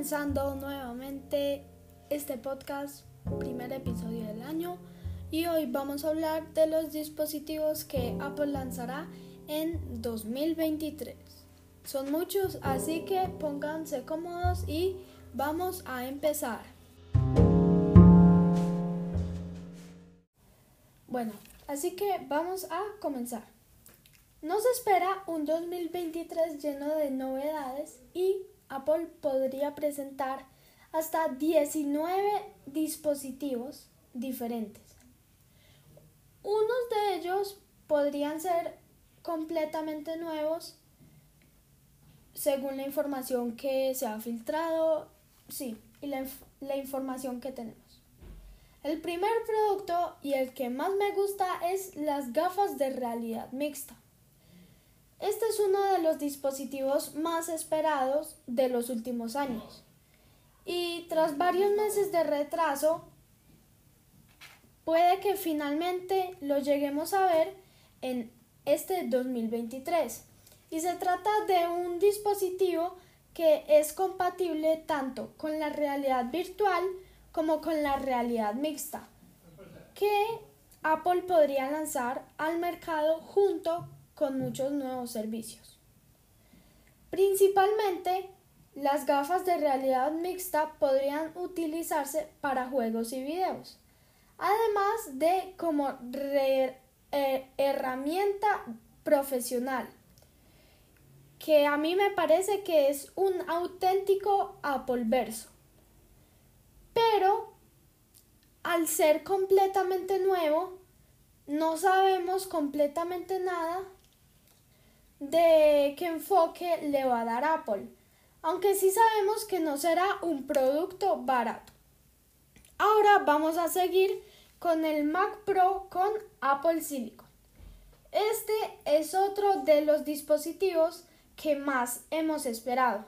comenzando nuevamente este podcast, primer episodio del año, y hoy vamos a hablar de los dispositivos que Apple lanzará en 2023. Son muchos, así que pónganse cómodos y vamos a empezar. Bueno, así que vamos a comenzar. Nos espera un 2023 lleno de novedades y Apple podría presentar hasta 19 dispositivos diferentes. Unos de ellos podrían ser completamente nuevos según la información que se ha filtrado, sí, y la, la información que tenemos. El primer producto y el que más me gusta es las gafas de realidad mixta. Este es uno de los dispositivos más esperados de los últimos años. Y tras varios meses de retraso, puede que finalmente lo lleguemos a ver en este 2023. Y se trata de un dispositivo que es compatible tanto con la realidad virtual como con la realidad mixta, que Apple podría lanzar al mercado junto con muchos nuevos servicios. Principalmente, las gafas de realidad mixta podrían utilizarse para juegos y videos, además de como eh, herramienta profesional, que a mí me parece que es un auténtico Apple verso. Pero, al ser completamente nuevo, no sabemos completamente nada de qué enfoque le va a dar Apple, aunque sí sabemos que no será un producto barato. Ahora vamos a seguir con el Mac Pro con Apple Silicon. Este es otro de los dispositivos que más hemos esperado.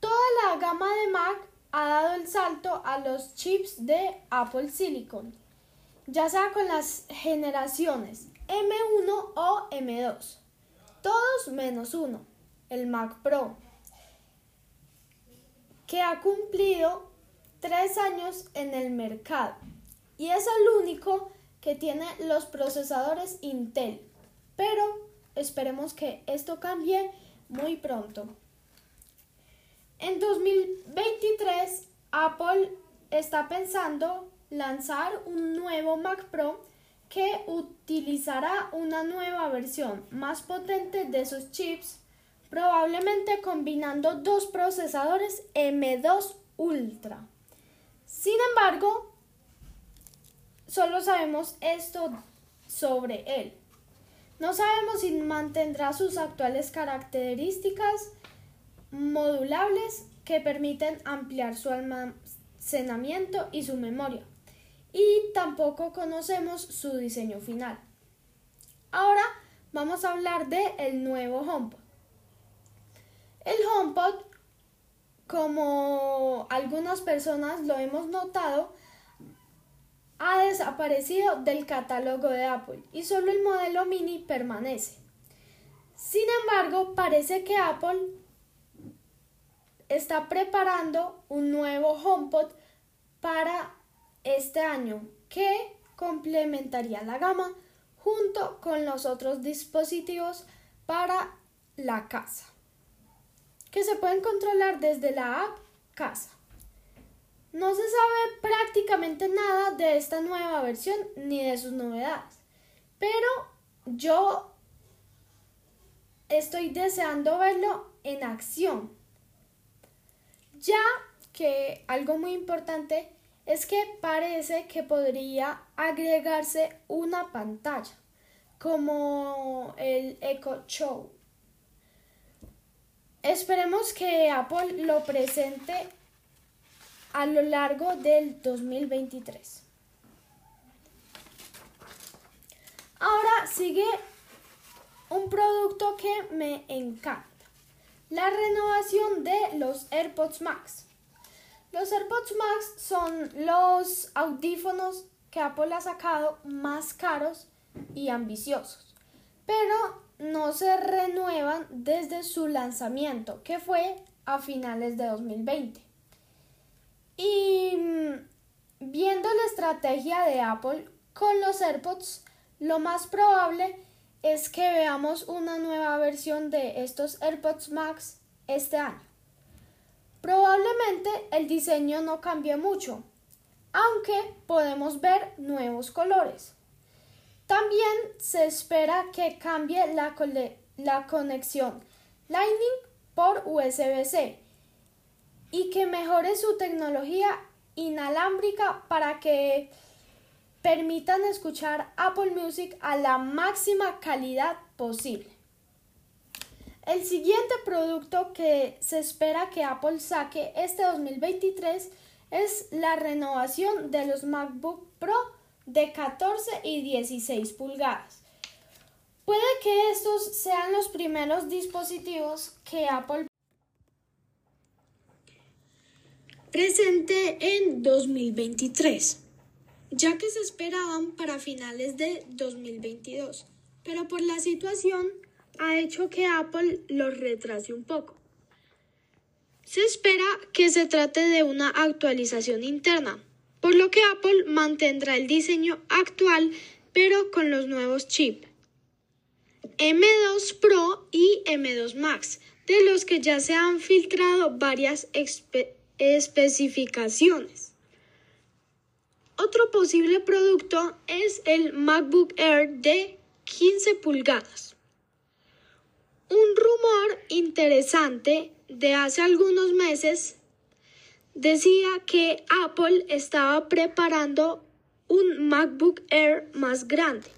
Toda la gama de Mac ha dado el salto a los chips de Apple Silicon, ya sea con las generaciones M1 o M2 todos menos uno, el Mac Pro, que ha cumplido tres años en el mercado y es el único que tiene los procesadores Intel. Pero esperemos que esto cambie muy pronto. En 2023, Apple está pensando lanzar un nuevo Mac Pro que utilizará una nueva versión más potente de sus chips, probablemente combinando dos procesadores M2 Ultra. Sin embargo, solo sabemos esto sobre él. No sabemos si mantendrá sus actuales características modulables que permiten ampliar su almacenamiento y su memoria y tampoco conocemos su diseño final. Ahora vamos a hablar de el nuevo HomePod. El HomePod, como algunas personas lo hemos notado, ha desaparecido del catálogo de Apple y solo el modelo mini permanece. Sin embargo, parece que Apple está preparando un nuevo HomePod para este año que complementaría la gama junto con los otros dispositivos para la casa que se pueden controlar desde la app casa. No se sabe prácticamente nada de esta nueva versión ni de sus novedades, pero yo estoy deseando verlo en acción, ya que algo muy importante es que parece que podría agregarse una pantalla, como el Echo Show. Esperemos que Apple lo presente a lo largo del 2023. Ahora sigue un producto que me encanta, la renovación de los AirPods Max. Los AirPods Max son los audífonos que Apple ha sacado más caros y ambiciosos, pero no se renuevan desde su lanzamiento, que fue a finales de 2020. Y mm, viendo la estrategia de Apple con los AirPods, lo más probable es que veamos una nueva versión de estos AirPods Max este año. Probablemente el diseño no cambie mucho, aunque podemos ver nuevos colores. También se espera que cambie la, conexión Lightning por USB-C y que mejore su tecnología inalámbrica para que permitan escuchar Apple Music a la máxima calidad posible. El siguiente producto que se espera que Apple saque este 2023 es la renovación de los MacBook Pro de 14 y 16 pulgadas. Puede que estos sean los primeros dispositivos que Apple presente en 2023, ya que se esperaban para finales de 2022, pero por la situación ha hecho que Apple los retrase un poco. Se espera que se trate de una actualización interna, por lo que Apple mantendrá el diseño actual pero con los nuevos chips M2 Pro y M2 Max, de los que ya se han filtrado varias especificaciones. Otro posible producto es el MacBook Air de 15 pulgadas. Un rumor interesante de hace algunos meses decía que Apple estaba preparando un MacBook Air más grande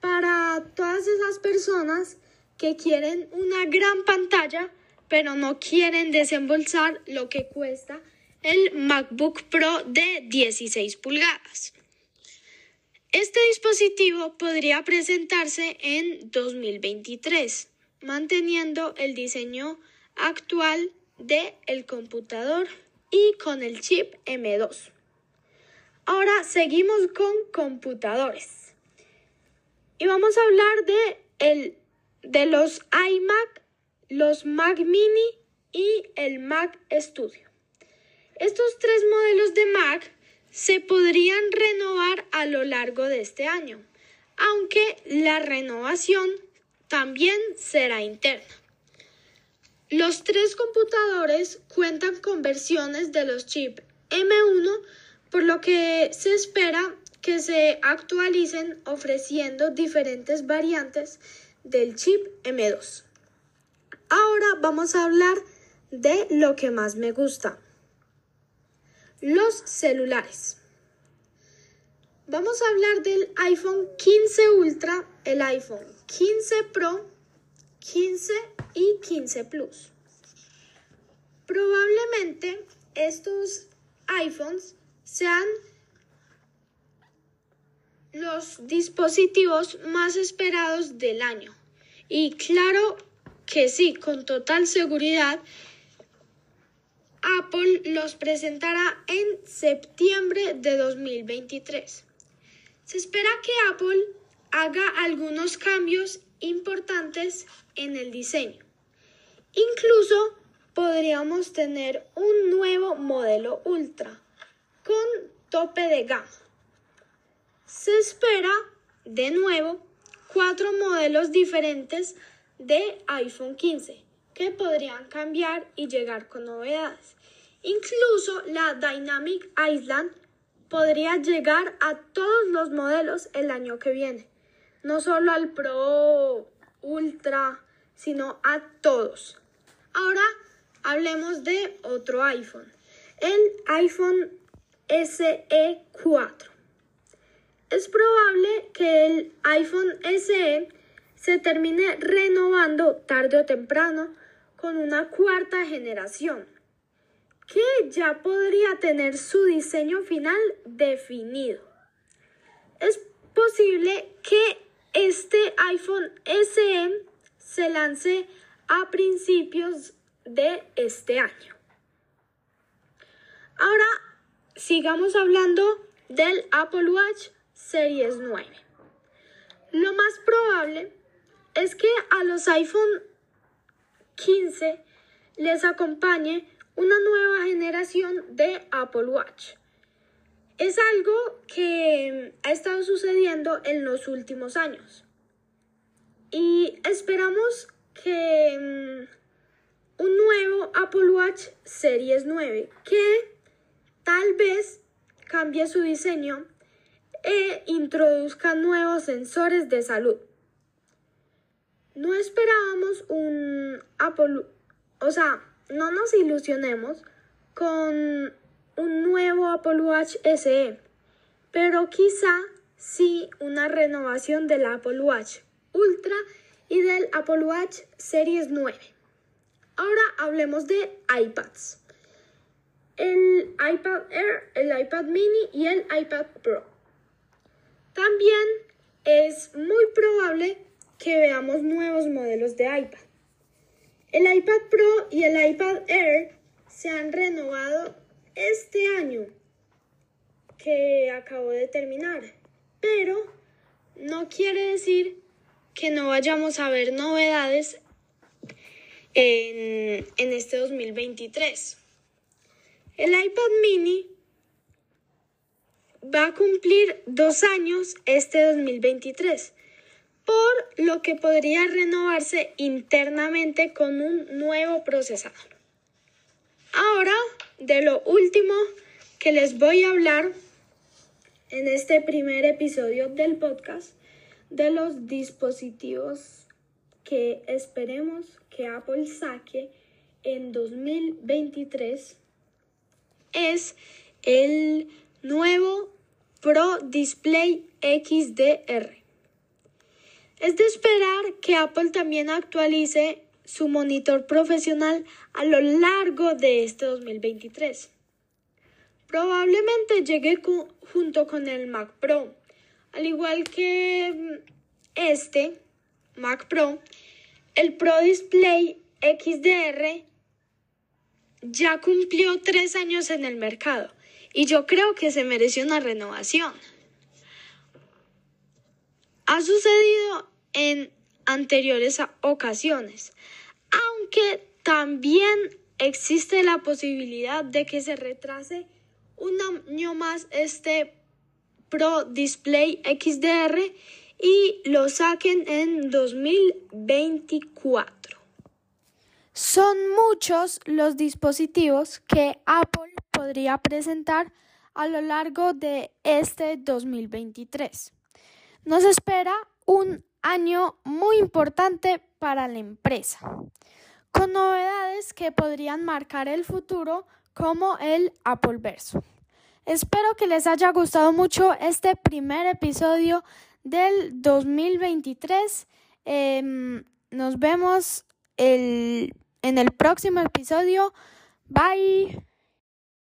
para todas esas personas que quieren una gran pantalla pero no quieren desembolsar lo que cuesta el MacBook Pro de 16 pulgadas. Este dispositivo podría presentarse en 2023, manteniendo el diseño actual del el computador y con el chip M2. Ahora seguimos con computadores. Y vamos a hablar de, el, de los iMac, los Mac Mini y el Mac Studio. Estos tres modelos de Mac se podrían renovar a lo largo de este año, aunque la renovación también será interna. Los tres computadores cuentan con versiones de los chips M1, por lo que se espera que se actualicen ofreciendo diferentes variantes del chip M2. Ahora vamos a hablar de lo que más me gusta. Los celulares. Vamos a hablar del iPhone 15 Ultra, el iPhone 15 Pro, 15 y 15 Plus. Probablemente estos iPhones sean los dispositivos más esperados del año. Y claro que sí, con total seguridad, Apple los presentará en septiembre de 2023. Se espera que Apple haga algunos cambios importantes en el diseño. Incluso podríamos tener un nuevo modelo Ultra con tope de gama. Se espera, de nuevo, cuatro modelos diferentes de iPhone 15 que podrían cambiar y llegar con novedades. Incluso la Dynamic Island podría llegar a todos los modelos el año que viene. No solo al Pro, Ultra, sino a todos. Ahora hablemos de otro iPhone, el iPhone SE 4. Es probable que el iPhone SE se termine renovando tarde o temprano con una cuarta generación, que ya podría tener su diseño final definido. Es posible que este iPhone SE se lance a principios de este año. Ahora sigamos hablando del Apple Watch Series 9. Lo más probable es que a los iPhone 15 les acompañe una nueva generación de Apple Watch. Es algo que ha estado sucediendo en los últimos años. Y esperamos que mm, un nuevo Apple Watch Series 9 que tal vez cambie su diseño e introduzca nuevos sensores de salud. No esperábamos un Apple, o sea, no nos ilusionemos con un nuevo Apple Watch SE, pero quizá sí una renovación del Apple Watch Ultra y del Apple Watch Series 9. Ahora hablemos de iPads. El iPad Air, el iPad mini y el iPad Pro. También es muy probable que veamos nuevos modelos de iPad. El iPad Pro y el iPad Air se han renovado este año que acabo de terminar, pero no quiere decir que no vayamos a ver novedades en, en este 2023. El iPad mini va a cumplir dos años este 2023, por lo que podría renovarse internamente con un nuevo procesador. Ahora, de lo último que les voy a hablar en este primer episodio del podcast, de los dispositivos que esperemos que Apple saque en 2023, es el nuevo Pro Display XDR. Es de esperar que Apple también actualice su monitor profesional a lo largo de este 2023. Probablemente llegue junto con el Mac Pro, al igual que mm, este Mac Pro, el Pro Display XDR ya cumplió tres años en el mercado y yo creo que se mereció una renovación. Ha sucedido en anteriores ocasiones, aunque también existe la posibilidad de que se retrase un año más este Pro Display XDR y lo saquen en 2024. Son muchos los dispositivos que Apple podría presentar a lo largo de este 2023. Nos espera un año muy importante para la empresa, con novedades que podrían marcar el futuro como el Apple Verso. Espero que les haya gustado mucho este primer episodio del 2023. Em, nos vemos en el próximo episodio. Bye.